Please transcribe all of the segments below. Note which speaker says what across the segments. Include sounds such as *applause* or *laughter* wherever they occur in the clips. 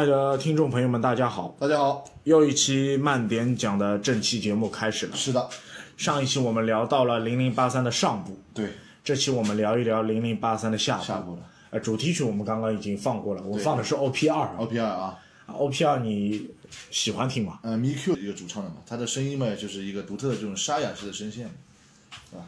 Speaker 1: 亲爱的听众朋友们，大家好！
Speaker 2: 大家好，
Speaker 1: 又一期慢点讲的正期节目开始了。
Speaker 2: 是的，
Speaker 1: 上一期我们聊到了零零八三的上部，
Speaker 2: 对，
Speaker 1: 这期我们聊一聊零零八三的下部。
Speaker 2: 下部了
Speaker 1: 呃，主题曲我们刚刚已经放过了，我放的是 OP 二。
Speaker 2: ，OP 二啊
Speaker 1: ，OP 二你喜欢听吗？
Speaker 2: 呃，Me Q 一个主唱的嘛，他的声音嘛，就是一个独特的这种沙哑式的声线嘛，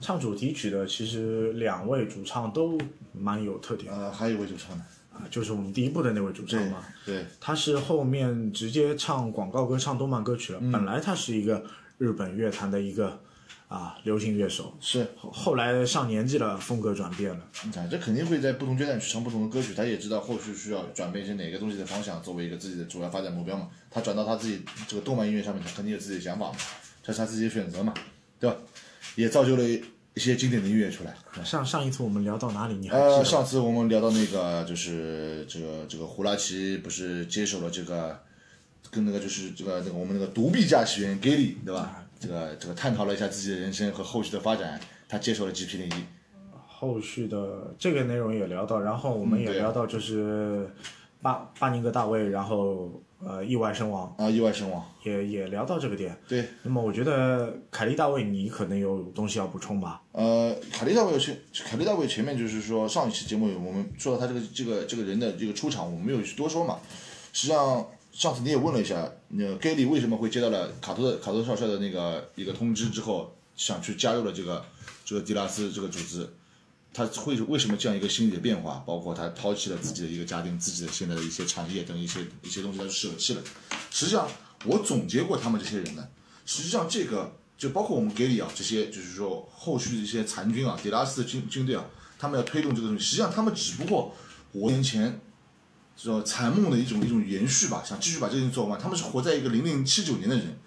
Speaker 1: 唱主题曲的其实两位主唱都蛮有特点的
Speaker 2: 呃，还有一位主唱呢，
Speaker 1: 啊，就是我们第一部的那位主唱嘛。
Speaker 2: 对，
Speaker 1: 他是后面直接唱广告歌、唱动漫歌曲了。
Speaker 2: 嗯
Speaker 1: 本来他是一个日本乐坛的一个啊流行乐手，
Speaker 2: 是，
Speaker 1: 后后来上年纪了，风格转变了。
Speaker 2: 你看这肯定会在不同阶段去唱不同的歌曲，他也知道后续需要转变成哪个东西的方向作为一个自己的主要发展目标嘛，他转到他自己这个动漫音乐上面，他肯定有自己的想法嘛，这是他自己的选择嘛，对吧？也造就了一些经典的音乐出来。
Speaker 1: 上上一次我们聊到哪里？你
Speaker 2: 呃，
Speaker 1: 得？
Speaker 2: 上次我们聊到那个，就是这个这个胡拉奇不是接手了这个，跟那个就是这个那个我们那个独臂驾驶员 Gilly 对吧？这个这个探讨了一下自己的人生和后续的发展，他接手了 GP 零一。
Speaker 1: 后续的这个内容也聊到，然后我们也聊到就是巴巴宁格大卫，然后呃意外身亡，
Speaker 2: 啊，意外身亡。
Speaker 1: 也也聊到这个点。
Speaker 2: 对，
Speaker 1: 那么我觉得凯利大卫，你可能有东西要补充吧？
Speaker 2: 呃，凯利大卫前，凯利大卫前面就是说上一期节目我们说到他这个这个这个人的这个出场，我们没有去多说嘛。实际上上次你也问了一下，那个 Gilly 为什么会接到了卡托的卡托少帅的那个一个通知之后，想去加入了这个这个迪拉斯这个组织，他会为什么这样一个心理的变化？包括他抛弃了自己的一个家庭、自己的现在的一些产业等一些一些东西，他舍弃了。实际上，我总结过他们这些人呢，实际上这个就包括我们给里啊这些，就是说后续的一些残军啊，迪拉斯的军军队啊，他们要推动这个东西，实际上他们只不过五年前。这种残梦的一种一种延续吧，想继续把这件事做完。他们是活在一个零零七九年的人，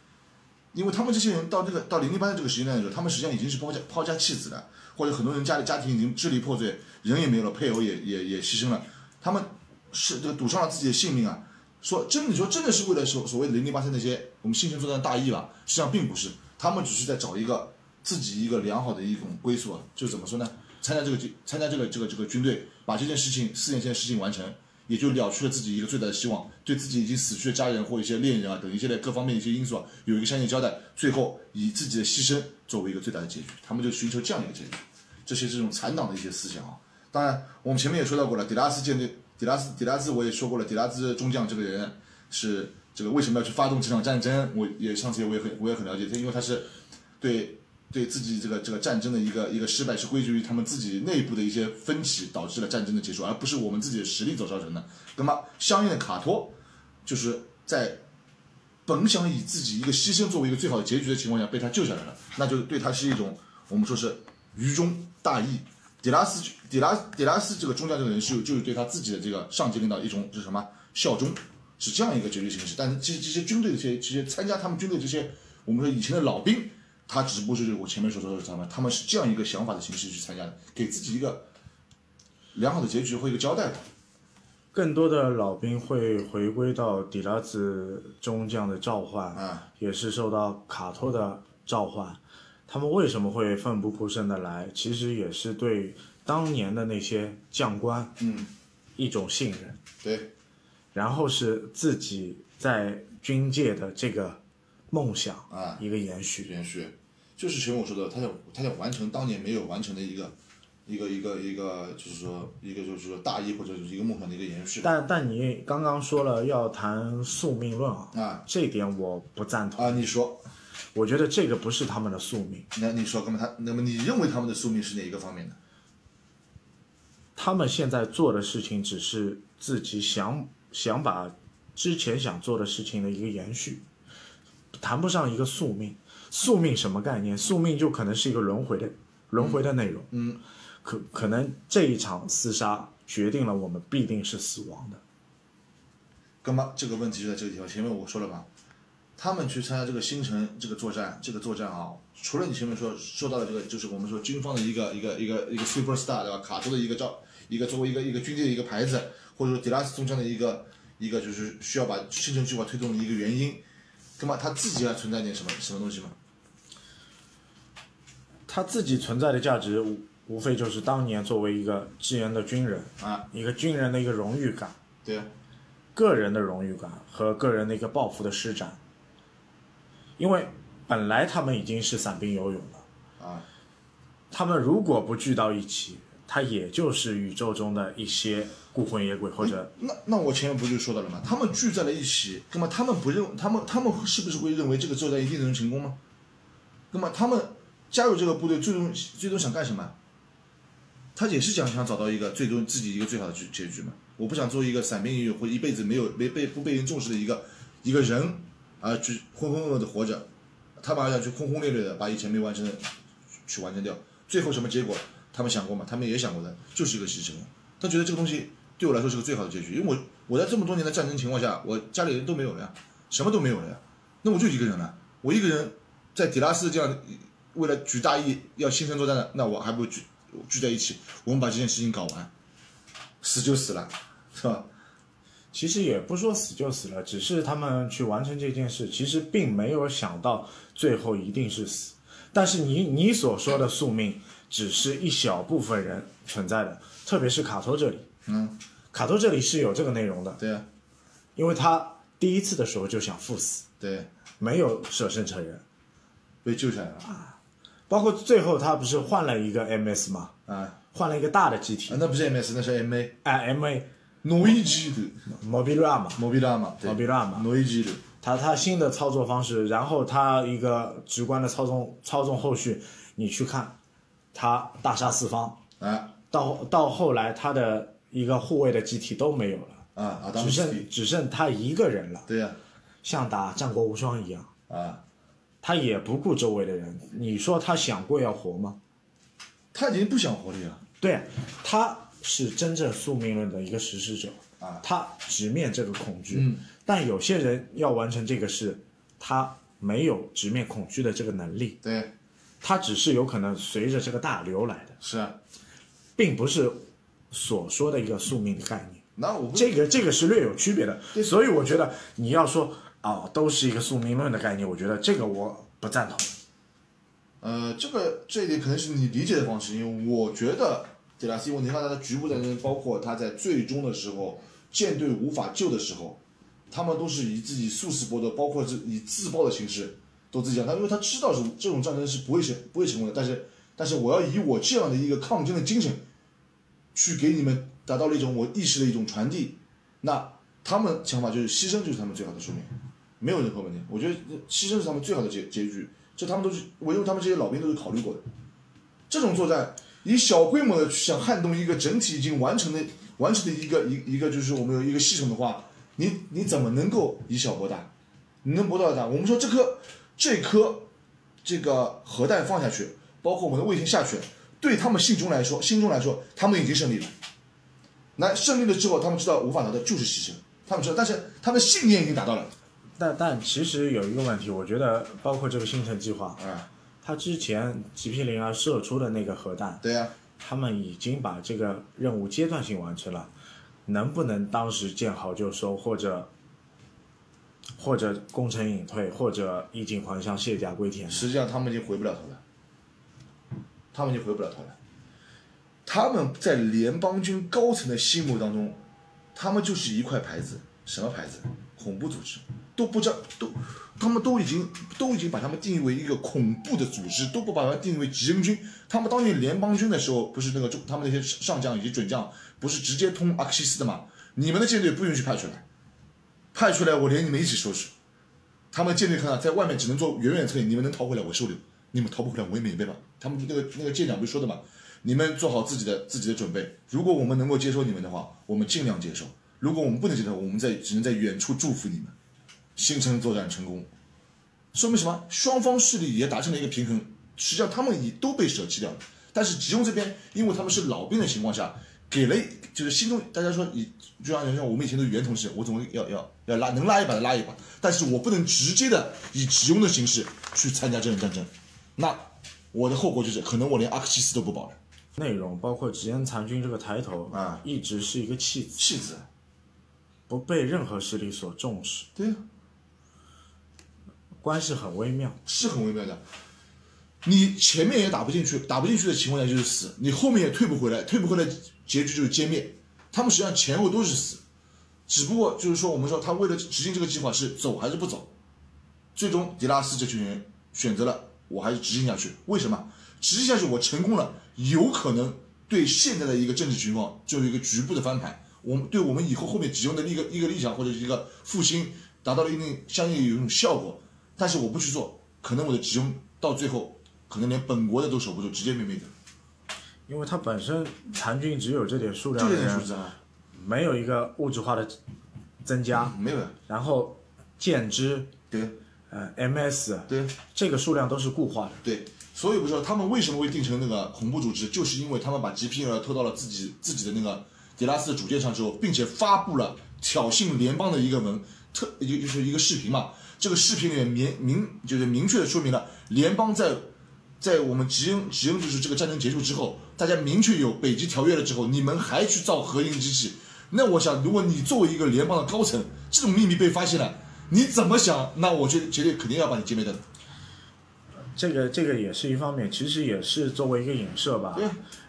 Speaker 2: 因为他们这些人到这个到零零八的这个时间段的时候，他们实际上已经是抛家抛家弃子了，或者很多人家里家庭已经支离破碎，人也没有了，配偶也也也牺牲了，他们是这个赌上了自己的性命啊。说真的，你说真的是为了所所谓的零零八三那些我们幸存作战大义吧？实际上并不是，他们只是在找一个自己一个良好的一种归宿啊。就怎么说呢？参加这个军参加这个这个这个军队，把这件事情四年前的事情完成，也就了却了自己一个最大的希望，对自己已经死去的家人或一些恋人啊等一系列各方面一些因素啊，有一个相应交代。最后以自己的牺牲作为一个最大的结局，他们就寻求这样一个结局。这些这种残党的一些思想啊。当然，我们前面也说到过了，迪拉斯舰队，迪拉斯迪拉斯我也说过了，迪拉斯中将这个人是这个为什么要去发动这场战争？我也上次我也很我也很了解，他因为他是对对自己这个这个战争的一个一个失败是归结于他们自己内部的一些分歧导致了战争的结束，而不是我们自己的实力所造成的。那么相应的卡托就是在本想以自己一个牺牲作为一个最好的结局的情况下被他救下来了，那就对他是一种我们说是愚忠大义。迪拉斯迪拉迪拉斯这个中将这个人是就是对他自己的这个上级领导一种是什么效忠，是这样一个结局形式。但是这这些军队的这些这些参加他们军队这些我们说以前的老兵，他只不过就是我前面所说的他们他们是这样一个想法的形式去参加的，给自己一个良好的结局或一个交代吧。
Speaker 1: 更多的老兵会回归到迪拉兹中将的召唤，
Speaker 2: 啊
Speaker 1: 也是受到卡托的召唤。他们为什么会奋不顾身的来？其实也是对当年的那些将官
Speaker 2: 嗯，
Speaker 1: 一种信任，
Speaker 2: 对，
Speaker 1: 然后是自己在军界的这个梦想
Speaker 2: 啊
Speaker 1: 一个延续。
Speaker 2: 延续，就是前面我说的，他想他想完成当年没有完成的一个一个一个一个，就是说一个就是说大义或者是一个梦想的一个延续。
Speaker 1: 但但你刚刚说了要谈宿命论啊，
Speaker 2: 啊
Speaker 1: 这点我不赞同。
Speaker 2: 啊，你说，
Speaker 1: 我觉得这个不是他们的宿命，
Speaker 2: 那你说，那么他，那么你认为他们的宿命是哪一个方面的？
Speaker 1: 他们现在做的事情只是自己想想把之前想做的事情的一个延续，谈不上一个宿命。宿命什么概念？宿命就可能是一个轮回的轮回的内容。
Speaker 2: 嗯，
Speaker 1: 可可能这一场厮杀决定了我们必定是死亡的。
Speaker 2: 干嘛？这个问题就在这个地方。前面我说了吧，他们去参加这个星辰这个作战，这个作战啊，除了你前面说说到的这个，就是我们说军方的一个一个一个一个 super star 对吧？卡托的一个照，一个作为一个一个军队的一个牌子，或者说迪拉斯中将的一个一个就是需要把星辰计划推动的一个原因，干嘛？他自己要存在点什么什么东西吗？
Speaker 1: 他自己存在的价值无无非就是当年作为一个支援的军人，
Speaker 2: 啊，
Speaker 1: 一个军人的一个荣誉感。
Speaker 2: 对啊，
Speaker 1: 个人的荣誉感和个人的一个抱负的施展，因为本来他们已经是散兵游勇了，
Speaker 2: 啊，
Speaker 1: 他们如果不聚到一起，他也就是宇宙中的一些孤魂野鬼或者
Speaker 2: 那那我前面不就说到了吗？他们聚在了一起，那么他们不认，他们他们是不是会认为这个作战一定能成功吗？那么他们加入这个部队，最终最终想干什么？他也是想想找到一个最终自己一个最好的结结局嘛。我不想做一个散兵游勇或一辈子没有没被不被人重视的一个一个人，啊，去浑浑噩噩的活着。他们还想去轰轰烈烈的把以前没完成的去完成掉。最后什么结果？他们想过吗？他们也想过的，就是一个牺牲。他觉得这个东西对我来说是个最好的结局，因为我我在这么多年的战争情况下，我家里人都没有了呀，什么都没有了呀，那我就一个人了。我一个人在底拉斯这样为了举大义要牺牲作战的，那我还不如聚聚在一起，我们把这件事情搞完，死就死了，是吧？
Speaker 1: 其实也不说死就死了，只是他们去完成这件事，其实并没有想到最后一定是死。但是你你所说的宿命，只是一小部分人存在的，特别是卡托这里，
Speaker 2: 嗯，
Speaker 1: 卡托这里是有这个内容的，
Speaker 2: 对啊、
Speaker 1: 因为他第一次的时候就想赴死，
Speaker 2: 对，
Speaker 1: 没有舍身成仁，
Speaker 2: 被救下来了。
Speaker 1: 啊包括最后他不是换了一个 MS 嘛，
Speaker 2: 啊，
Speaker 1: 换了一个大的机体
Speaker 2: 啊，那不是 MS，那是 MA，
Speaker 1: 哎 MA
Speaker 2: 诺伊基的。
Speaker 1: Mobila 嘛，
Speaker 2: 莫比拉嘛，对。
Speaker 1: 莫比拉嘛
Speaker 2: 诺伊基的，
Speaker 1: 他他新的操作方式，然后他一个直观的操纵操纵后续，你去看，它大杀四方，
Speaker 2: 啊
Speaker 1: 到到后来他的一个护卫的机体都没有了，
Speaker 2: 啊，
Speaker 1: 只剩，只剩他一个人了，
Speaker 2: 对呀、
Speaker 1: 像打战国无双一样，
Speaker 2: 啊，
Speaker 1: 他也不顾周围的人。你说他想过要活吗？
Speaker 2: 他已经不想活了呀，
Speaker 1: 对，他是真正宿命论的一个实施者
Speaker 2: 啊
Speaker 1: 他直面这个恐惧。
Speaker 2: 嗯
Speaker 1: 但有些人要完成这个事，他没有直面恐惧的这个能力，
Speaker 2: 对，
Speaker 1: 他只是有可能随着这个大流来的，
Speaker 2: 是啊，
Speaker 1: 并不是所说的一个宿命的概念。
Speaker 2: 那我不
Speaker 1: 这个这个是略有区别的，所以我觉得你要说哦，都是一个宿命论的概念，我觉得这个我不赞同。
Speaker 2: 呃，这个这一点可能是你理解的方式，因为我觉得迪拉斯，因为你看他的局部战争，包括他在最终的时候舰队无法救的时候，他们都是以自己殊死搏斗，包括是以自爆的形式都自己，他因为他知道是这种战争是不会成不会成功的，但是但是我要以我这样的一个抗争的精神，去给你们达到了一种我意识的一种传递，那他们想法就是牺牲就是他们最好的宿命，没有任何问题。我觉得牺牲是他们最好的结结局，这他们都是我认为他们这些老兵都是考虑过的。这种作战以小规模的去想撼动一个整体已经完成的完成的一个一一个就是我们有一个系统的话，你你怎么能够以小博大？你能博到大？我们说这颗这颗这个核弹放下去，包括我们的卫星下去，对他们心中来说，心中来说，他们已经胜利了。那胜利了之后，他们知道无法达到就是牺牲，他们知道，但是他们的信念已经达到了。
Speaker 1: 但但其实有一个问题，我觉得包括这个星辰计划，
Speaker 2: 啊，
Speaker 1: 他之前 GP 零二射出的那个核弹，
Speaker 2: 对呀、
Speaker 1: 他们已经把这个任务阶段性完成了，能不能当时见好就收，或者或者功成隐退，或者衣锦还乡、卸甲归田？
Speaker 2: 实际上他们已经回不了头了，他们已经回不了头了。他们在联邦军高层的心目当中，他们就是一块牌子，什么牌子？恐怖组织，都不知道，都，他们都已经都已经把他们定义为一个恐怖的组织，都不把它定义为职业军。他们当年联邦军的时候，不是那个中他们那些上将以及准将，不是直接通阿克西斯的吗？你们的舰队不允许派出来，派出来我连你们一起收拾。他们舰队看到在外面只能做远远策应，你们能逃回来我收留，你们逃不回来我也没办法。他们那个那个舰长不是说的嘛，你们做好自己的自己的准备，如果我们能够接受你们的话，我们尽量接受；如果我们不能接受，我们在只能在远处祝福你们。星辰作战成功，说明什么？双方势力也达成了一个平衡，实际上他们已都被舍弃掉了。但是吉翁这边，因为他们是老兵的情况下，给了就是心中大家说以就像像我们以前的原同事，我总会要要要拉能拉一把的拉一把，但是我不能直接的以吉翁的形式去参加这场战争，那我的后果就是可能我连阿克西斯都不保了。
Speaker 1: 内容包括吉恩残军这个抬头
Speaker 2: 啊
Speaker 1: 一直是一个弃子，
Speaker 2: 弃子，
Speaker 1: 不被任何势力所重视，
Speaker 2: 对呀、
Speaker 1: 关系很微妙。
Speaker 2: 是很微妙的。你前面也打不进去，打不进去的情况下就是死，你后面也退不回来，退不回来，结局就是歼灭。他们实际上前后都是死，只不过就是说，我们说他为了执行这个计划是走还是不走，最终迪拉斯这群人选择了我还是执行下去。为什么？执行下去我成功了，有可能对现在的一个政治情况就有一个局部的翻盘。我们对我们以后后面集中的一个一个立场或者一个复兴达到了一定相应有一种效果。但是我不去做，可能我的集中到最后可能连本国的都守不住，直接灭灭掉。
Speaker 1: 因为它本身残军只有这点数量
Speaker 2: 就
Speaker 1: 的人，
Speaker 2: 这点数字啊，
Speaker 1: 没有一个物质化的增加，
Speaker 2: 没有呀。
Speaker 1: 然后舰只、
Speaker 2: 对
Speaker 1: 呃 MS
Speaker 2: 对
Speaker 1: 这个数量都是固化的。
Speaker 2: 对，所以我说他们为什么会定成那个恐怖组织，就是因为他们把 GPL 拖到了自己自己的那个迪拉斯的主舰上之后，并且发布了挑衅联邦的一个文特，就就是一个视频嘛。这个视频里面明明就是明确的说明了联邦在在我们吉恩吉恩就是这个战争结束之后，大家明确有北极条约了之后，你们还去造核硬机器，那我想，如果你作为一个联邦的高层，这种秘密被发现了，你怎么想？那我觉得绝对肯定要把你歼灭掉的。
Speaker 1: 这个这个也是一方面，其实也是作为一个影射吧
Speaker 2: 对。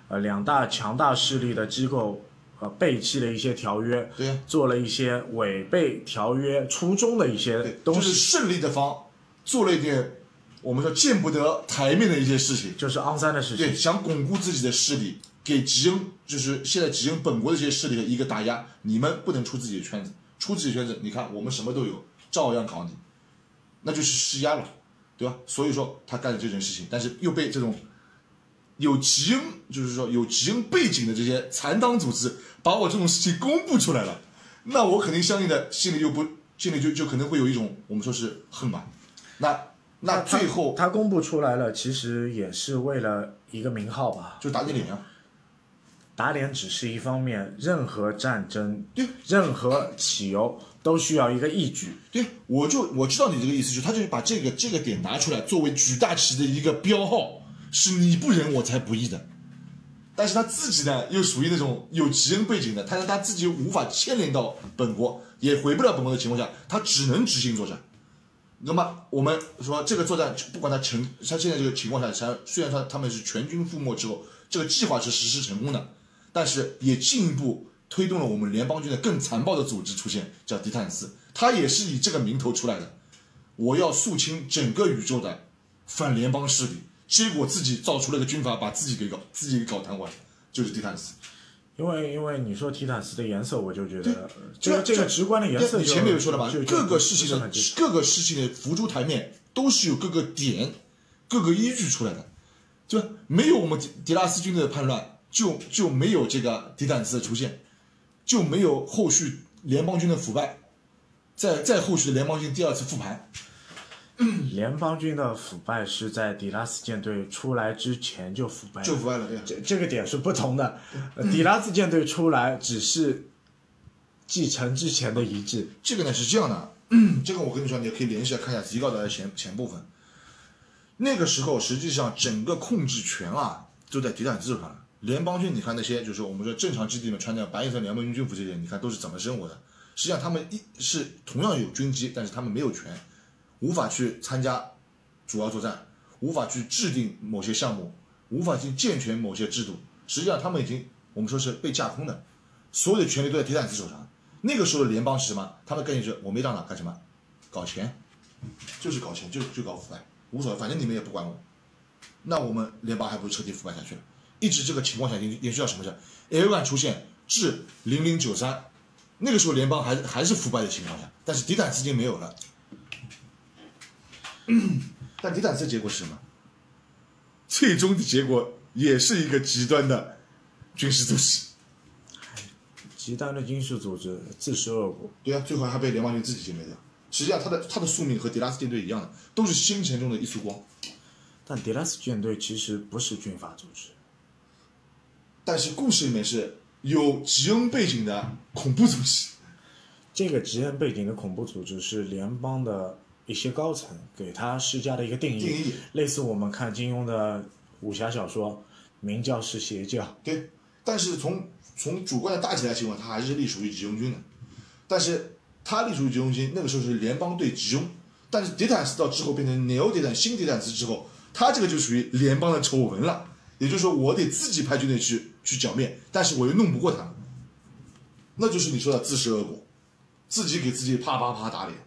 Speaker 1: 呃，两大强大势力的机构呃背弃了一些条约，
Speaker 2: 对
Speaker 1: 做了一些违背条约初衷的一些
Speaker 2: 对，
Speaker 1: 东
Speaker 2: 就是
Speaker 1: 西，
Speaker 2: 胜利的方做了一点我们说见不得台面的一些事情，
Speaker 1: 就是肮脏的事情
Speaker 2: 对，。想巩固自己的势力，给吉恩就是现在吉恩本国的这些势力的一个打压，你们不能出自己的圈子，出自己的圈子，你看我们什么都有，照样搞你，那就是施压了，对吧？所以说他干了这件事情，但是又被这种有吉恩，就是说有吉恩背景的这些残党组织把我这种事情公布出来了，那我肯定相应的心里就不心里就就可能会有一种我们说是恨吧，那那最后
Speaker 1: 他公布出来了，其实也是为了一个名号吧。
Speaker 2: 就打你脸啊，
Speaker 1: 打脸只是一方面，任何战争、
Speaker 2: 对
Speaker 1: 任何起由都需要一个义举。
Speaker 2: 对，我就我知道你这个意思，就是他就是把这个这个点拿出来作为举大旗的一个标号，是你不仁我才不义的。但是他自己呢，又属于那种有吉恩背景的，他他自己无法牵连到本国，也回不了本国的情况下，他只能执行作战。那么我们说这个作战，不管他成，他现在这个情况下，虽然虽然说他们是全军覆没之后，这个计划是实施成功的，但是也进一步推动了我们联邦军的更残暴的组织出现，叫迪坦斯，他也是以这个名头出来的。我要肃清整个宇宙的反联邦势力，结果自己造出了个军阀，把自己给搞自己给搞瘫痪，就是迪坦斯。
Speaker 1: 因为因为你说提坦斯的颜色，我就觉得这
Speaker 2: 这
Speaker 1: 个这个直观的颜色，
Speaker 2: 你前面有说了嘛
Speaker 1: 就，就
Speaker 2: 各个事情的各个事情的浮出台面，都是有各个点、各个依据出来的，就没有我们迪迪拉斯军队的叛乱，就就没有这个迪坦斯的出现，就没有后续联邦军的腐败，再再后续的联邦军第二次复盘，
Speaker 1: 联邦军的腐败是在迪拉斯舰队出来之前就腐败了，
Speaker 2: 就腐败了。
Speaker 1: 这这个点是不同的。呃迪拉斯舰队出来只是继承之前的遗志，
Speaker 2: 这个呢是这样的，这个我跟你说，你可以联系一下看一下提告的前前部分。那个时候，实际上整个控制权啊都在迪坦斯手上了。联邦军，你看那些就是我们说正常基地里面穿的白色联邦军军服这些，你看都是怎么生活的？实际上他们一是同样有军机，但是他们没有权，无法去参加主要作战，无法去制定某些项目，无法去健全某些制度。实际上他们已经我们说是被架空的，所有的权利都在迪坦斯手上。那个时候的联邦是什么？他们概念是我没到哪干什么，搞钱，就是搞钱，就就搞腐败，无所谓，反正你们也不管我。那我们联邦还不是彻底腐败下去了。一直这个情况下延延续到什么时候？L one 出现至零零九三，那个时候联邦还还是腐败的情况下，但是迪坦斯已经没有了。*clears throat* 但迪坦斯结果是什么？最终的结果也是一个极端的军事组织。
Speaker 1: 极端的军事组织自食恶果。
Speaker 2: 对啊，最后还被联邦军自己歼灭掉。实际上，他的他的宿命和迪拉斯舰队一样的，都是星辰中的一束光。
Speaker 1: 但迪拉斯舰队其实不是军阀组织，
Speaker 2: 但是故事里面是有吉恩背景的恐怖组织。
Speaker 1: 这个吉恩背景的恐怖组织是联邦的一些高层给他施加的一个定义，
Speaker 2: 定义
Speaker 1: 类似我们看金庸的武侠小说，明教是邪教。
Speaker 2: 对，但是从从主观的大体来情况，他还是隶属于集中军的。但是他隶属于集中军，那个时候是联邦对集中，但是迪坦斯到之后变成 Neo 迪坦新迪坦斯之后，他这个就属于联邦的丑闻了。也就是说，我得自己派军队去去剿灭，但是我又弄不过他，那就是你说的自食恶果。自己给自己啪啪啪打脸。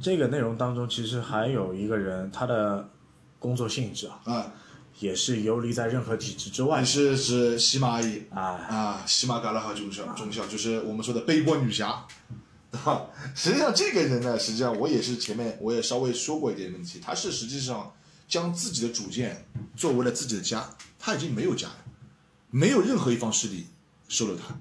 Speaker 1: 这个内容当中，其实还有一个人，他的工作性质啊，
Speaker 2: 啊，
Speaker 1: 也是游离在任何体制之外
Speaker 2: 你。是指喜马阿姨
Speaker 1: 啊，
Speaker 2: 啊，喜马嘎拉哈中校中校，就是我们说的背锅女侠，对吧？*laughs* 实际上这个人呢，实际上我也是前面我也稍微说过一点问题，他是实际上将自己的主见作为了自己的家，他已经没有家了，没有任何一方势力收留他。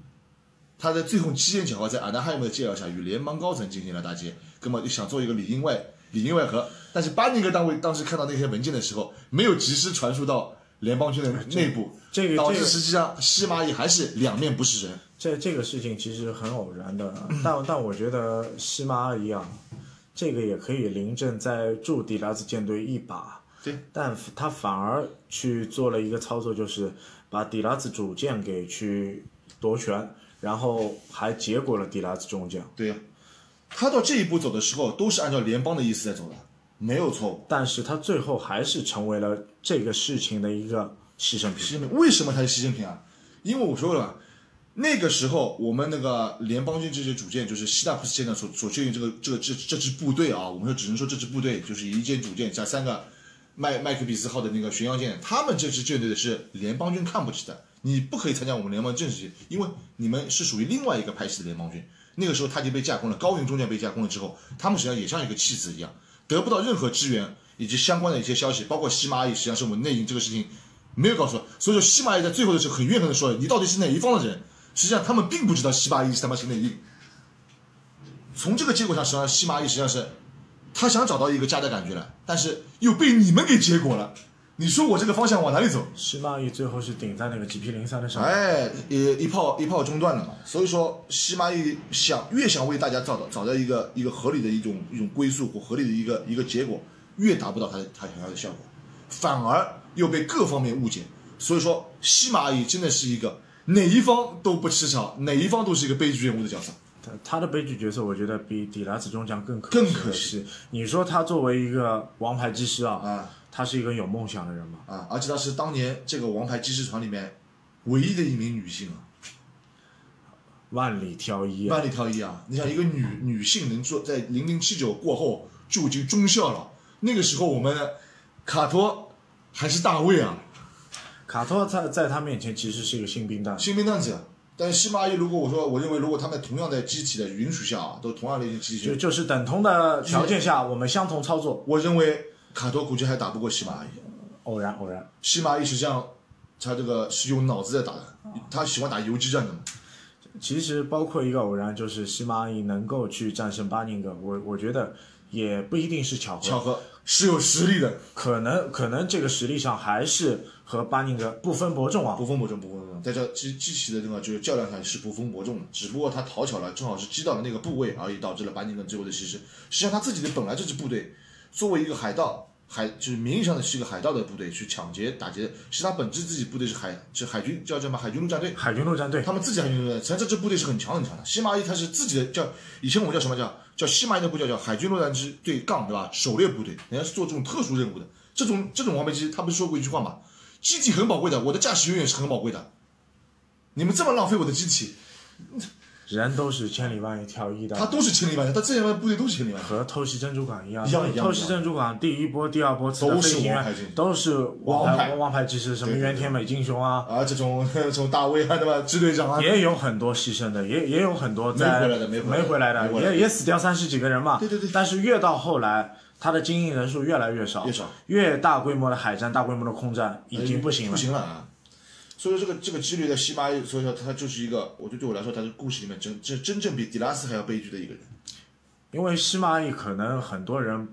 Speaker 2: 他在最后机缘巧合，在阿纳海姆的介绍下，与联邦高层进行了搭接，根本就想做一个里应外里应外合。但是巴尼格单位当时看到那些文件的时候，没有及时传输到联邦军的内部，
Speaker 1: 这个这个
Speaker 2: 导致实际上西马伊还是两面不是人。
Speaker 1: 这这个事情其实很偶然的，*laughs* 但但我觉得西马阿姨啊，这个也可以临阵再助迪拉兹舰队一把。
Speaker 2: 对，
Speaker 1: 但他反而去做了一个操作，就是把迪拉兹主舰给去夺权，然后还结果了迪拉兹中将。
Speaker 2: 对呀、他到这一步走的时候，都是按照联邦的意思在走的，没有错误。
Speaker 1: 但是他最后还是成为了这个事情的一个牺牲品。
Speaker 2: 牺牲品为什么他是牺牲品啊？因为我说了，那个时候我们那个联邦军这些主舰，就是希腊普斯舰长所所确定这个这个这这支部队啊，我们说只能说这支部队就是一舰主舰加三个麦麦克比斯号的那个巡洋舰，他们这支舰队的是联邦军看不起的，你不可以参加我们联邦正式，因为你们是属于另外一个派系的联邦军。那个时候他已经被架空了，高云中将被架空了之后，他们实际上也像一个弃子一样，得不到任何支援以及相关的一些消息，包括西马阿姨实际上是我们内应这个事情没有告诉，所以说西马阿姨在最后的时候很怨恨的说：“你到底是哪一方的人？”实际上他们并不知道西马阿姨是他妈是内应。从这个结果上，实际上西马阿姨实际上是他想找到一个家的感觉了，但是又被你们给结果了。你说我这个方向往哪里走？
Speaker 1: 西马阿姨最后是顶在那个 GP 零三的上面。
Speaker 2: 哎，也一炮一炮中断了嘛。所以说，西马伊想越想为大家找到找到一个一个合理的一种一种归宿或合理的一个一个结果，越达不到他他想要的效果，反而又被各方面误解。所以说，西马伊真的是一个哪一方都不吃草，哪一方都是一个悲剧人物的角色。
Speaker 1: 他他的悲剧角色，我觉得比迪拉斯中将更可
Speaker 2: 更可
Speaker 1: 可惜。你说他作为一个王牌技师啊，
Speaker 2: 啊
Speaker 1: 他是一个有梦想的人嘛？
Speaker 2: 啊！而且她是当年这个王牌机师团里面唯一的一名女性啊。
Speaker 1: 万里挑一啊！
Speaker 2: 万里挑一啊！你想一个女女性能做在零零七九过后就已经中校了，那个时候我们卡托还是大卫啊，
Speaker 1: 卡托在在他面前其实是一个新兵蛋，
Speaker 2: 新兵蛋子。但是西马伊如果我说我认为如果他们同样在机体的允许下啊，都同样的一个机体，
Speaker 1: 就就是等同的条件下，我们相同操作。
Speaker 2: 我认为卡托估计还打不过西马伊。
Speaker 1: 偶然偶然，
Speaker 2: 西马伊实际上他这个是用脑子在打的，他喜欢打游击战的嘛。
Speaker 1: 其实包括一个偶然，就是西马阿姨能够去战胜巴宁格，我我觉得也不一定是巧合，
Speaker 2: 巧合是有实力的，
Speaker 1: 可能可能这个实力上还是和巴宁格不分伯仲啊。
Speaker 2: 不分伯仲，不分伯仲，在这机机器的这个就是较量上是不分伯仲的，只不过他讨巧了，正好是击到了那个部位而已，导致了巴宁格最后的牺牲。实际上他自己的本来这支部队作为一个海盗，海就是名义上的是一个海盗的部队去抢劫打劫，其实他本质自己部队是海是海军叫什么海军陆战队，
Speaker 1: 海军陆战队
Speaker 2: 他们自己海军陆战队，实际上这支部队是很强很强的。西马伊他是自己的叫以前我们叫什么叫叫西马伊的部队叫海军陆战队杠对吧？狩猎部队，人家是做这种特殊任务的。这种这种王牌机，他不是说过一句话吗？机体很宝贵的，我的驾驶永远是很宝贵的。你们这么浪费我的机体，
Speaker 1: 人都是千里万里挑一的，
Speaker 2: 他都是千里万里，他这样的部队都是千里万里。
Speaker 1: 和偷袭珍珠港一样。
Speaker 2: 一样一样
Speaker 1: 偷袭珍珠港第一波、第二波
Speaker 2: 都是王牌
Speaker 1: 都是王
Speaker 2: 王牌
Speaker 1: 牌王牌技师，什么原田美金雄啊，
Speaker 2: 啊，这种这种大威啊，对吧？支队长啊，
Speaker 1: 也有很多牺牲的，也也有很多在
Speaker 2: 没回来的没回来的
Speaker 1: 回来的，
Speaker 2: 没回来的
Speaker 1: 也也死掉三十几个人嘛。
Speaker 2: 对对对
Speaker 1: 但是越到后来，他的精英人数越来越少，
Speaker 2: 越少
Speaker 1: 越大规模的海战、大规模的空战已经不行了
Speaker 2: 不。行了啊！所以说这个这个几率的西马伊，所以说他就是一个，我觉得对我来说，他是故事里面真真真正比迪拉斯还要悲剧的一个人。
Speaker 1: 因为西马伊可能很多人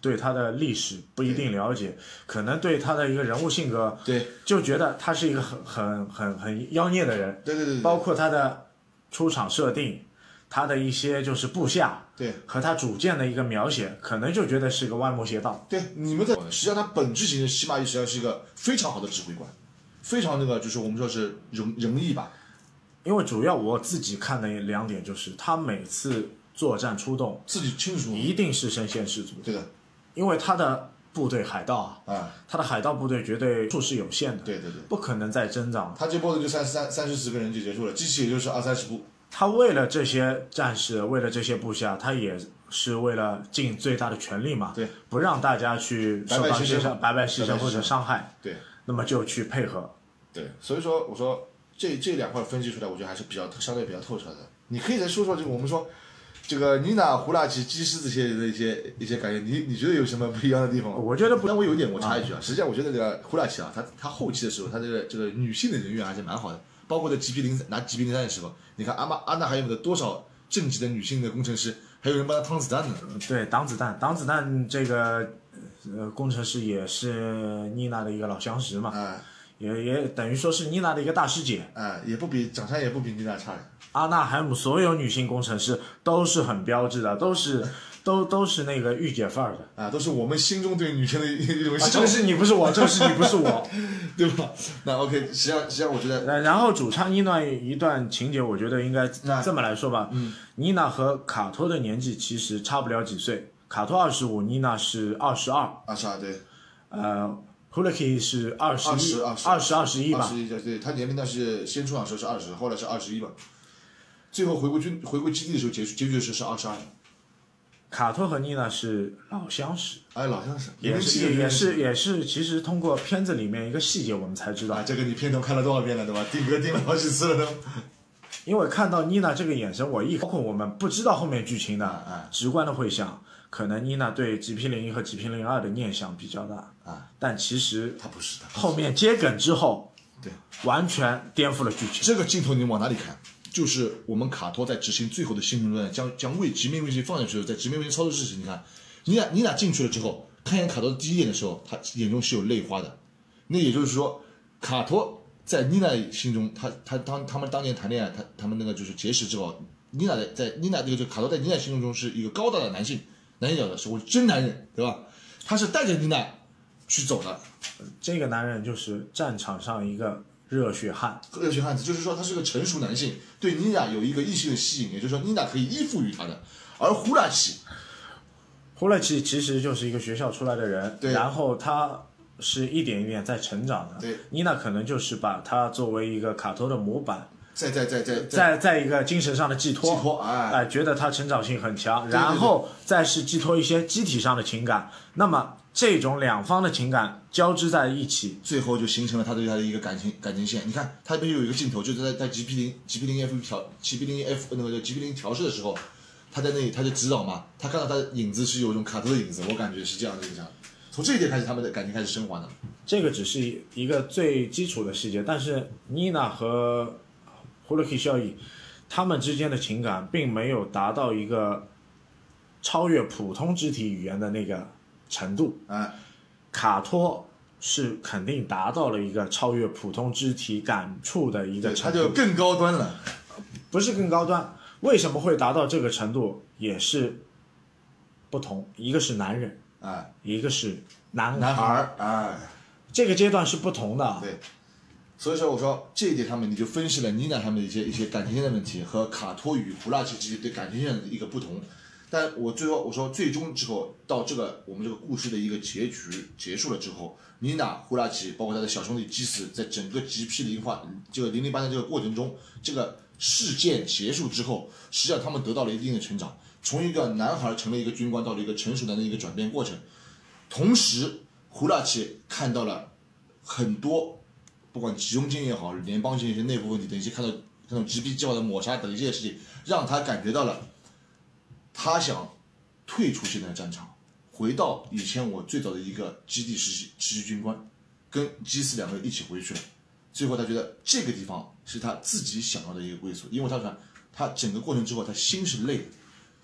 Speaker 1: 对他的历史不一定了解，可能对他的一个人物性格
Speaker 2: 对。
Speaker 1: 就觉得他是一个很很很很妖孽的人，
Speaker 2: 对对对对。
Speaker 1: 包括他的出场设定，他的一些就是部下
Speaker 2: 对。
Speaker 1: 和他主见的一个描写，可能就觉得是个歪魔邪道。
Speaker 2: 对，你们在实际上他本质型的西马伊实际上是一个非常好的指挥官，非常那个就是我们说是仁仁义吧，
Speaker 1: 因为主要我自己看的两点就是，他每次作战出动
Speaker 2: 自己清楚，
Speaker 1: 一定是身先士卒，
Speaker 2: 对的
Speaker 1: 因为他的部队海盗啊，
Speaker 2: 啊，
Speaker 1: 他的海盗部队绝对数是有限的，
Speaker 2: 对对对，
Speaker 1: 不可能再增长。
Speaker 2: 他这波子就三三三十四个人就结束了，机器也就是二三十部，
Speaker 1: 他为了这些战士，为了这些部下，他也是为了尽最大的全力嘛，
Speaker 2: 对，
Speaker 1: 不让大家去受到
Speaker 2: 白白牺牲、
Speaker 1: 白白牺
Speaker 2: 牲
Speaker 1: 或者伤害，
Speaker 2: 对
Speaker 1: 那么就去配合。
Speaker 2: 对，所以说我说这这两块分析出来，我觉得还是比较相对比较透彻的。你可以再说说这个我们说这个妮娜、胡拉奇、基斯这些的一些一些感觉，你你觉得有什么不一样的地方吗？
Speaker 1: 我觉得不
Speaker 2: 但我有一点我插一句啊，实际上我觉得这个胡拉奇啊，他他后期的时候，他这个这个女性的人缘还是蛮好的，包括在 GP 零拿 GP 零三的时候，你看阿玛阿娜还有的多少正级的女性的工程师，还有人帮他挡子弹呢。
Speaker 1: 对挡子弹，挡子弹这个呃工程师也是妮娜的一个老相识嘛，
Speaker 2: 哎
Speaker 1: 也也等于说是妮娜的一个大师姐。
Speaker 2: 哎，也不比长相也不比妮娜差。
Speaker 1: 阿纳海姆所有女性工程师都是很标志的，都是 *laughs* 都都是那个御姐范儿的。
Speaker 2: 啊，都是我们心中对女性的一一种
Speaker 1: 啊，
Speaker 2: 向
Speaker 1: 这个是你不是我，这个是你不是我。*laughs*
Speaker 2: 对吧？那 OK，实际上实际上我觉得
Speaker 1: 呃，然后主唱妮娜一段情节，我觉得应该这么来说吧。嗯，妮娜和卡托的年纪其实差不了几岁，卡托二十五，妮娜是二十二，
Speaker 2: 二十二，对，
Speaker 1: 呃 h u l i k 是二十一
Speaker 2: ，20
Speaker 1: 二十二十一吧。
Speaker 2: 二十一，对他年龄呢是先出场时候是二十，后来是二十一吧。最后回归军回归基地的时候结束结局的时候是二十二，
Speaker 1: 卡托和妮娜是老相识，
Speaker 2: 哎，老相识
Speaker 1: 也是也是也是，其实通过片子里面一个细节，我们才知道
Speaker 2: 啊，，这个你片头看了多少遍了，对吧？定格定了好几次了都。
Speaker 1: 因为看到妮娜这个眼神，我一包括我们不知道后面剧情的，
Speaker 2: 啊
Speaker 1: 直观的会想，可能妮娜对 GP 零一和 GP 零二的念想比较大，
Speaker 2: 啊，
Speaker 1: 但其实
Speaker 2: 他不是的。
Speaker 1: 后面接梗之后，
Speaker 2: 对，
Speaker 1: 完全颠覆了剧情。
Speaker 2: 这个镜头你往哪里看？就是我们卡托在执行最后的星辰论，将将为直面危机放下去的时候，在直面危机操作室时，你看，妮娜妮娜进去了之后，看见卡托的第一眼的时候，他眼中是有泪花的。那也就是说，卡托在妮娜心中，他他当他们当年谈恋爱，他他们那个就是结识之后，妮娜在在妮娜这个就卡托在妮娜心目中是一个高大的男性，男性角色是我真男人，对吧？他是带着妮娜去走的，
Speaker 1: 这个男人就是战场上一个热血汉，
Speaker 2: 热血汉子，就是说他是个成熟男性，对妮娜有一个异性的吸引，也就是说妮娜可以依附于他的。而胡拉奇，
Speaker 1: 胡拉奇其实就是一个学校出来的人，
Speaker 2: 对
Speaker 1: 然后他是一点一点在成长的。
Speaker 2: 对，
Speaker 1: 妮娜可能就是把他作为一个卡托的模板，
Speaker 2: 在在在在
Speaker 1: 在在一个精神上的寄托，
Speaker 2: 寄托哎
Speaker 1: 哎，觉得他成长性很强，
Speaker 2: 对
Speaker 1: 然后再是寄托一些机体上的情感，那么这种两方的情感交织在一起，
Speaker 2: 最后就形成了他对他的一个感情感情线。你看，他这边有一个镜头，就是在在 GP 零 GP 零 F 调 GP 零 F 那个叫 GP 零调试的时候，他在那里他就指导嘛，他看到他的影子是有一种卡特的影子，我感觉是这样的印象。从这一点开始，他们的感情开始升华了。
Speaker 1: 这个只是一个最基础的细节，但是妮娜和胡勒克效应他们之间的情感并没有达到一个超越普通肢体语言的那个程度。
Speaker 2: 哎，
Speaker 1: 卡托是肯定达到了一个超越普通肢体感触的一个程度，他
Speaker 2: 就更高端了。
Speaker 1: 不是更高端。为什么会达到这个程度，也是不同。一个是男人，
Speaker 2: 哎，
Speaker 1: 一个是男
Speaker 2: 男孩
Speaker 1: 儿，
Speaker 2: 哎。
Speaker 1: 这个阶段是不同的。
Speaker 2: 对，所以说我说这一点上面，你就分析了妮娜他们的一些一些感情线的问题和卡托与胡拉奇之间对感情线的一个不同。但我最后我说最终之后到这个我们这个故事的一个结局结束了之后，妮娜、胡拉奇包括他的小兄弟基斯，在整个 GP 零化这个零零八的这个过程中，这个事件结束之后，实际上他们得到了一定的成长，从一个男孩成了一个军官，到了一个成熟男的一个转变过程。同时，胡拉奇看到了很多，不管集中军也好，联邦军一些内部问题等一些看到这种 GP 计划的抹杀等一些事情，让他感觉到了，他想退出现在的战场，回到以前我最早的一个基地实习实习军官，跟基斯两个人一起回去了。最后他觉得这个地方是他自己想要的一个归宿，因为他说他整个过程之后他心是累的，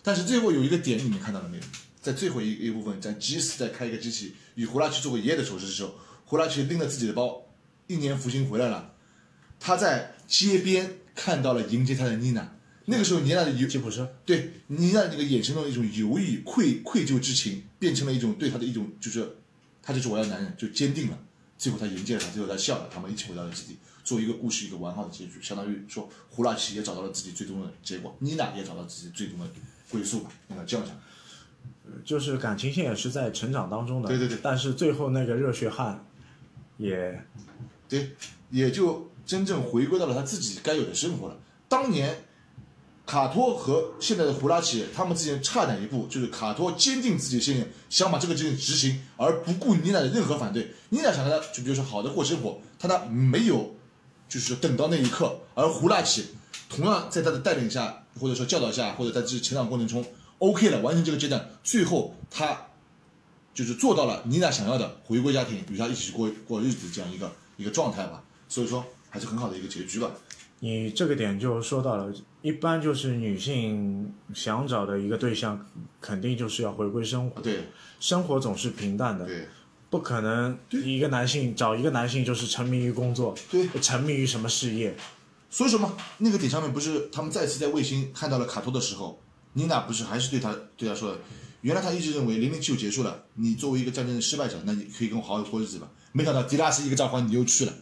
Speaker 2: 但是最后有一个点你们看到了没有？在最后一一部分，在基斯在开一个机器与胡拉奇做过爷爷的手势的时候，胡拉奇拎着自己的包，一年服刑回来了，他在街边看到了迎接他的妮娜，那个时候妮娜的犹
Speaker 1: 吉普车，
Speaker 2: 对妮娜那个眼神中的一种犹豫、愧愧疚之情，变成了一种对他的一种就是，他就是我要男人，就坚定了。最后他迎接了他，最后他笑了，他们一起回到了基地，做一个故事一个完好的结局，相当于说胡拉奇也找到了自己最终的结果，妮娜也找到自己最终的归宿吧，应该这样讲。
Speaker 1: 就是感情线也是在成长当中的。
Speaker 2: 对对对
Speaker 1: 但是最后那个热血汉，也
Speaker 2: 对，也就真正回归到了他自己该有的生活了。当年卡托和现在的胡拉奇他们之间差哪一步？就是卡托坚定自己的信念，想把这个事情执行，而不顾妮娜的任何反对。妮娜想跟他就比如说好的过生活，他呢没有就是等到那一刻，而胡拉奇同样在他的带领下，或者说教导下，或者在这成长过程中，OK 了，完成这个阶段，最后他就是做到了妮娜想要的回归家庭，与他一起过过日子这样一个一个状态吧。所以说还是很好的一个结局吧。
Speaker 1: 你这个点就说到了，一般就是女性想找的一个对象，肯定就是要回归生活。
Speaker 2: 对
Speaker 1: 生活总是平淡的，
Speaker 2: 对
Speaker 1: 不可能一个男性找一个男性就是沉迷于工作，
Speaker 2: 对，
Speaker 1: 沉迷于什么事业。
Speaker 2: 所以说嘛，那个点上面不是他们再次在卫星看到了卡托的时候，妮娜不是还是对他对他说的，原来他一直认为零零七九结束了，你作为一个战争的失败者，那你可以跟我好好过日子吧。没想到迪拉斯一个召唤你又去了，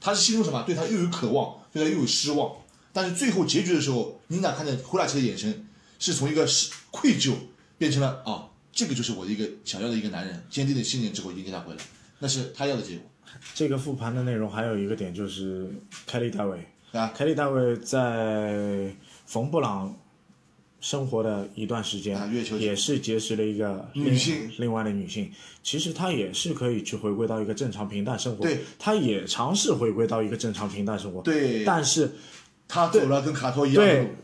Speaker 2: 他是心中什么？对他又有渴望，对他又有失望。但是最后结局的时候，妮娜看见胡拉奇的眼神是从一个是愧疚变成了啊，这个就是我的一个想要的一个男人，坚定的信念之后迎接他回来，那是他要的结果
Speaker 1: 这个复盘的内容还有一个点就是凯利大卫，
Speaker 2: 啊。
Speaker 1: 凯利大卫在冯布朗生活的一段时间，也是结识了一个
Speaker 2: 女性
Speaker 1: 另另外的女性。其实她也是可以去回归到一个正常平淡生活，
Speaker 2: 对，
Speaker 1: 她也尝试回归到一个正常平淡生活，
Speaker 2: 对，
Speaker 1: 但是
Speaker 2: 她走了跟卡托一样
Speaker 1: 对，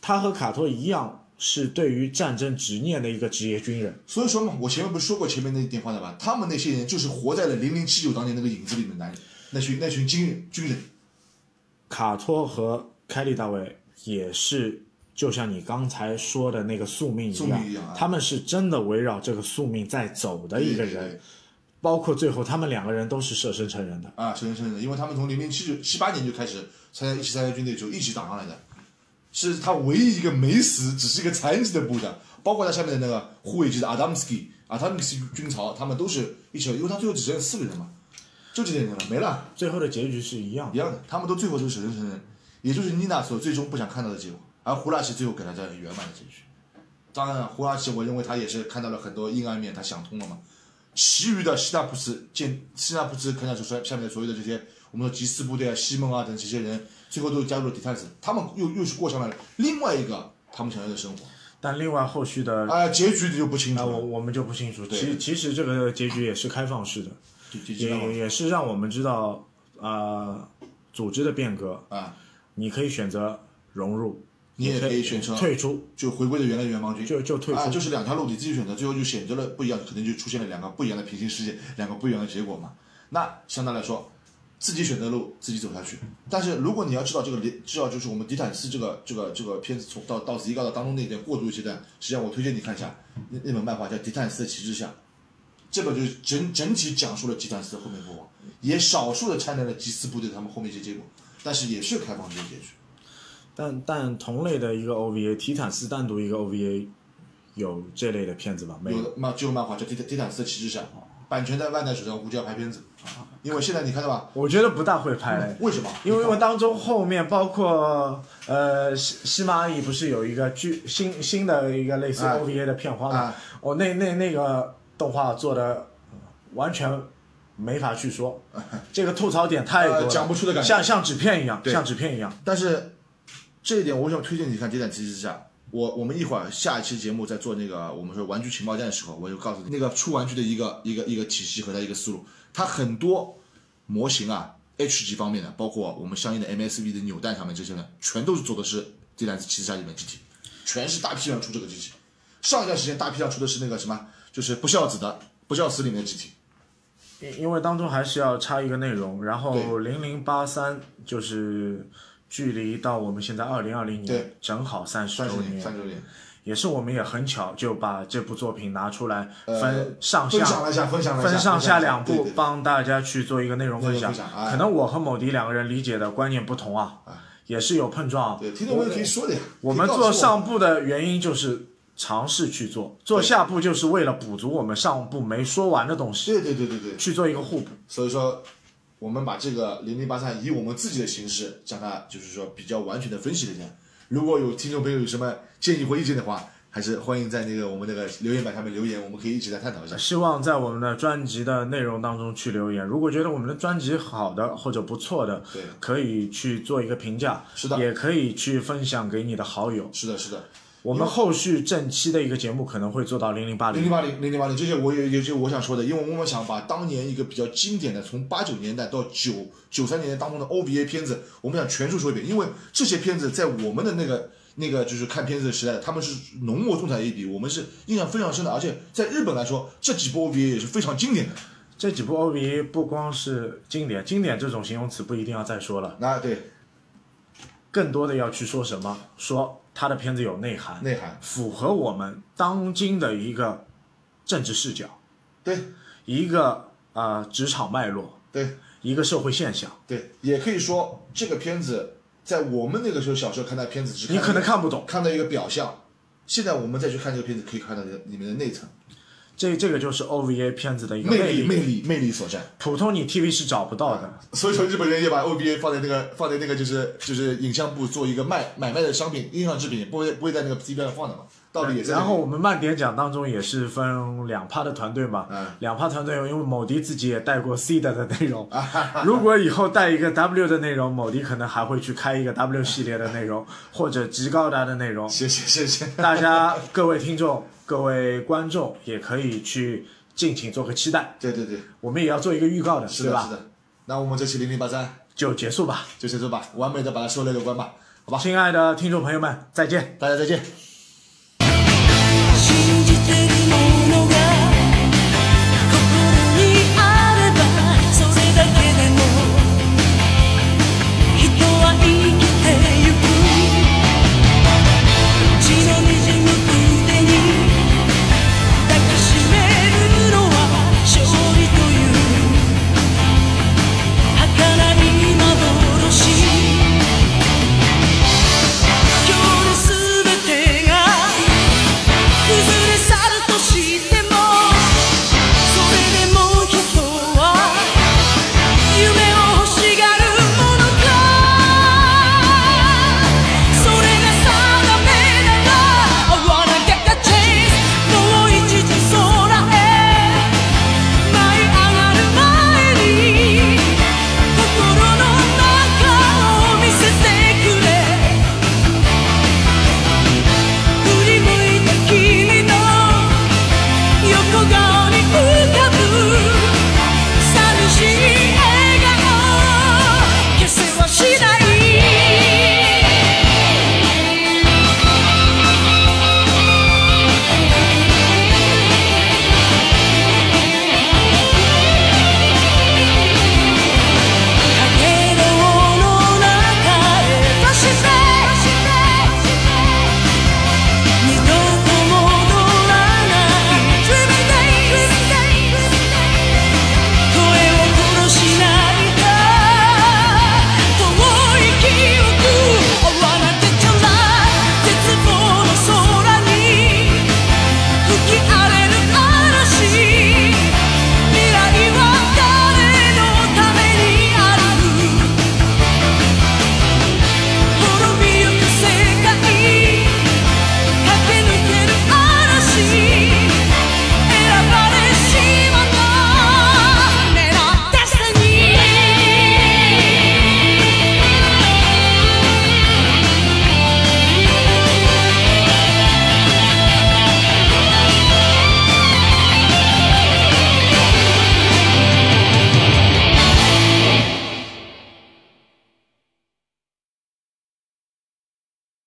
Speaker 1: 她和卡托一样是对于战争执念的一个职业军人。
Speaker 2: 所以说嘛，我前面不是说过前面那一点话的吧？他们那些人就是活在了零零七九当年那个影子里面的男人，那群那群军人军人。
Speaker 1: 卡托和凯利大卫也是，就像你刚才说的那个宿命一
Speaker 2: 样啊。
Speaker 1: 他们是真的围绕这个宿命在走的一个人，
Speaker 2: 对对对。
Speaker 1: 包括最后他们两个人都是舍身成仁的。
Speaker 2: 啊，是是是，因为他们从零零七九七八年就开始参加一起参加军队，就一起打上来的，是他唯一一个没死，只是一个残疾的部长，包括他下面的那个护卫机的阿达姆斯基、阿达姆斯基军曹，他们都是一起，因为他最后只剩四个人嘛，就这点人了，没了，
Speaker 1: 最后的结局是一样的。
Speaker 2: 一样的，他们都最后都舍身成仁，也就是妮娜所最终不想看到的结果，而胡拉奇最后给了这样圆满的结局。当然了，胡拉奇我认为他也是看到了很多阴暗面，他想通了嘛。其余的希纳普斯见希纳普斯看下去说下面的所有的这些我们说吉斯部队啊、西蒙啊等这些人，最后都加入了迪泰斯，他们又又是过上了另外一个他们想要的生活。
Speaker 1: 但另外后续的
Speaker 2: 啊、结局你就不清
Speaker 1: 啊，
Speaker 2: 楚了。
Speaker 1: 我我们就不清楚。
Speaker 2: 对
Speaker 1: 其其实这个结局也是开放式的，也也是让我们知道啊、组织的变革，
Speaker 2: 啊，
Speaker 1: 你可以选择融入，
Speaker 2: 你也
Speaker 1: 可
Speaker 2: 可以选择
Speaker 1: 退出，
Speaker 2: 就回归的原来元邦军。
Speaker 1: 就就退出。
Speaker 2: 啊，就是两条路你自己选择，最后就选择了不一样，可能就出现了两个不一样的平行世界，两个不一样的结果嘛。那相对来说，自己选择路，自己走下去。但是如果你要知道这个连，知道就是我们迪坦斯这个这个这个片子从到到一高的当中那段过渡阶段，实际上我推荐你看一下那那本漫画叫《迪坦斯的旗帜下》，这本就是整整体讲述了迪坦斯的后面过往，也少数的掺杂了吉斯部队他们后面一些结果，但是也是开放结局。
Speaker 1: 但但同类的一个 OVA，提坦斯单独一个 OVA 有这类的片子吗？没
Speaker 2: 有的漫只有漫画叫《提提坦斯的旗帜下》，版权在万代手上，估计要拍片子。因为现在你看到吧？
Speaker 1: 我觉得不大会拍，
Speaker 2: 为什么？
Speaker 1: 因为我当中后面包括呃西西马阿姨不是有一个剧新新的一个类似
Speaker 2: 哎
Speaker 1: OVA 的片花吗
Speaker 2: 哎？
Speaker 1: 哦，那那那个动画做的完全没法去说，*laughs* 这个吐槽点太多了，
Speaker 2: 呃讲不出的感觉
Speaker 1: 像像纸片一样，
Speaker 2: 对
Speaker 1: 像纸片一样。
Speaker 2: 但是这一点，我想推荐你看《谍战旗帜下》。我我们一会儿下一期节目在做那个我们说玩具情报站的时候，我就告诉你那个出玩具的一个一个一个体系和它一个思路。它很多模型啊，H 级方面的，包括我们相应的 MSV 的扭蛋上面这些呢，全都是做的是《谍战旗帜下》里面机体，全是大批量出这个机器。上一段时间大批量出的是那个什么，就是不孝子的不孝子里面的机体。
Speaker 1: 因因为当中还是要插一个内容，然后
Speaker 2: 对
Speaker 1: 零零八三就是距离到我们现在二零二零年
Speaker 2: 对
Speaker 1: 正好三十周
Speaker 2: 年，三十年，
Speaker 1: 也是我们也很巧就把这部作品拿出来
Speaker 2: 呃
Speaker 1: 分上下、
Speaker 2: 分享了一下，分享
Speaker 1: 分上下两部帮大家去做一个内容分享。
Speaker 2: 分享哎
Speaker 1: 可能我和某迪两个人理解的观念不同啊，也是有碰撞。
Speaker 2: 对，听众朋友可以说的呀。
Speaker 1: 我们做上部的原因就是尝试去做，做下部就是为了补足我们上部没说完的东西，
Speaker 2: 对对对对对，
Speaker 1: 去做一个互补。
Speaker 2: 所以说，我们把这个零零八三以我们自己的形式将它就是说比较完全的分析了一下。如果有听众朋友有什么建议或意见的话，还是欢迎在那个我们那个留言板上面留言，我们可以一起来探讨一下。
Speaker 1: 希望在我们的专辑的内容当中去留言。如果觉得我们的专辑好的或者不错的，
Speaker 2: 对，
Speaker 1: 可以去做一个评价，
Speaker 2: 是的
Speaker 1: 也可以去分享给你的好友。
Speaker 2: 是的，是的。
Speaker 1: 我们后续正期的一个节目可能会做到零零八零。
Speaker 2: 零零八零，零零八零，这些我也也就我想说的，因为我们想把当年一个比较经典的，从八九年代到九九三年代当中的 OVA 片子，我们想全数说一遍，因为这些片子在我们的那个那个就是看片子的时代，他们是浓墨重彩一笔，我们是印象非常深的，而且在日本来说，这几部 OVA 也是非常经典的。
Speaker 1: 这几部 OVA 不光是经典，经典这种形容词不一定要再说了，
Speaker 2: 那对
Speaker 1: 更多的要去说什么？说他的片子有内涵，
Speaker 2: 内涵，
Speaker 1: 符合我们当今的一个政治视角，
Speaker 2: 对。
Speaker 1: 一个呃职场脉络，
Speaker 2: 对。
Speaker 1: 一个社会现象，
Speaker 2: 对，也可以说这个片子在我们那个时候小时候看待片子，只看
Speaker 1: 你可能看不懂。
Speaker 2: 看到一个表象，现在我们再去看这个片子，可以看到里面的内层。
Speaker 1: 这这个就是 OVA 片子的一个
Speaker 2: 魅
Speaker 1: 力，
Speaker 2: 魅力魅力所在。
Speaker 1: 普通你 TV 是找不到的。*laughs*
Speaker 2: 所以说日本人也把 OVA 放在那个放在那个就是就是影像部做一个卖买卖的商品，印象制品，不会不会在那个边上放的嘛？道理也是。
Speaker 1: 然后我们慢点讲当中也是分两趴的团队嘛，
Speaker 2: 嗯
Speaker 1: 两趴团队，因为某迪自己也带过 C 的的内容，如果以后带一个 W 的内容，某迪可能还会去开一个 W 系列的内容，或者极高达的内容。
Speaker 2: 谢谢谢谢。
Speaker 1: 大家各位听众、各位观众也可以去敬请做个期待，
Speaker 2: 对对对，
Speaker 1: 我们也要做一个预告的？
Speaker 2: 是的是的。那我们这期零零八三
Speaker 1: 就结束吧，
Speaker 2: 就结束吧，完美的把它收了个关吧，好吧？
Speaker 1: 亲爱的听众朋友们，再见。
Speaker 2: 大家再见。